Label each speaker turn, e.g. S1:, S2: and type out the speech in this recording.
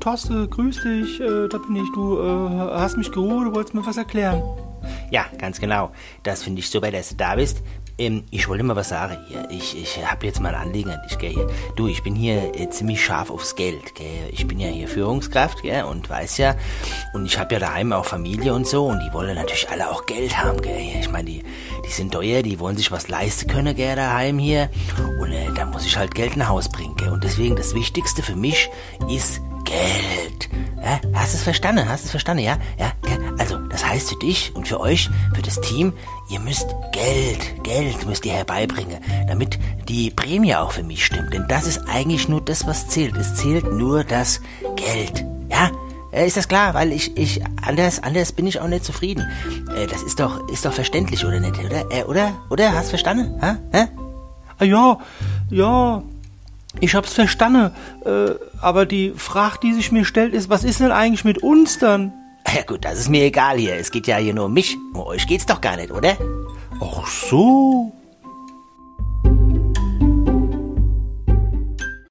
S1: Torste, grüß dich, äh, da bin ich. Du äh, hast mich gerufen, du wolltest mir was erklären.
S2: Ja, ganz genau. Das finde ich super, dass du da bist. Ähm, ich wollte mal was sagen hier. Ich, ich habe jetzt mal ein Anliegen an dich, gell. Du, ich bin hier äh, ziemlich scharf aufs Geld, gell. Ich bin ja hier Führungskraft, gell, und weiß ja, und ich habe ja daheim auch Familie und so, und die wollen natürlich alle auch Geld haben, gell. Ich meine, die, die sind teuer, die wollen sich was leisten können, gell, daheim hier. Und äh, da muss ich halt Geld nach Haus bringen, gell. Und deswegen das Wichtigste für mich ist Geld. Ja, hast es verstanden? Hast es verstanden? Ja, ja. Also, das heißt für dich und für euch, für das Team, ihr müsst Geld, Geld müsst ihr herbeibringen, damit die Prämie auch für mich stimmt. Denn das ist eigentlich nur das, was zählt. Es zählt nur das Geld. Ja? Äh, ist das klar? Weil ich, ich, anders, anders bin ich auch nicht zufrieden. Äh, das ist doch, ist doch verständlich, oder nicht? Oder? Äh, oder? Oder? Hast du verstanden? Ha? Hä?
S1: Ah, ja, ja, ich hab's verstanden. Äh, aber die Frage, die sich mir stellt, ist, was ist denn eigentlich mit uns dann?
S2: Ja gut, das ist mir egal hier. Es geht ja hier nur um mich. Um euch geht's doch gar nicht, oder?
S1: Ach so.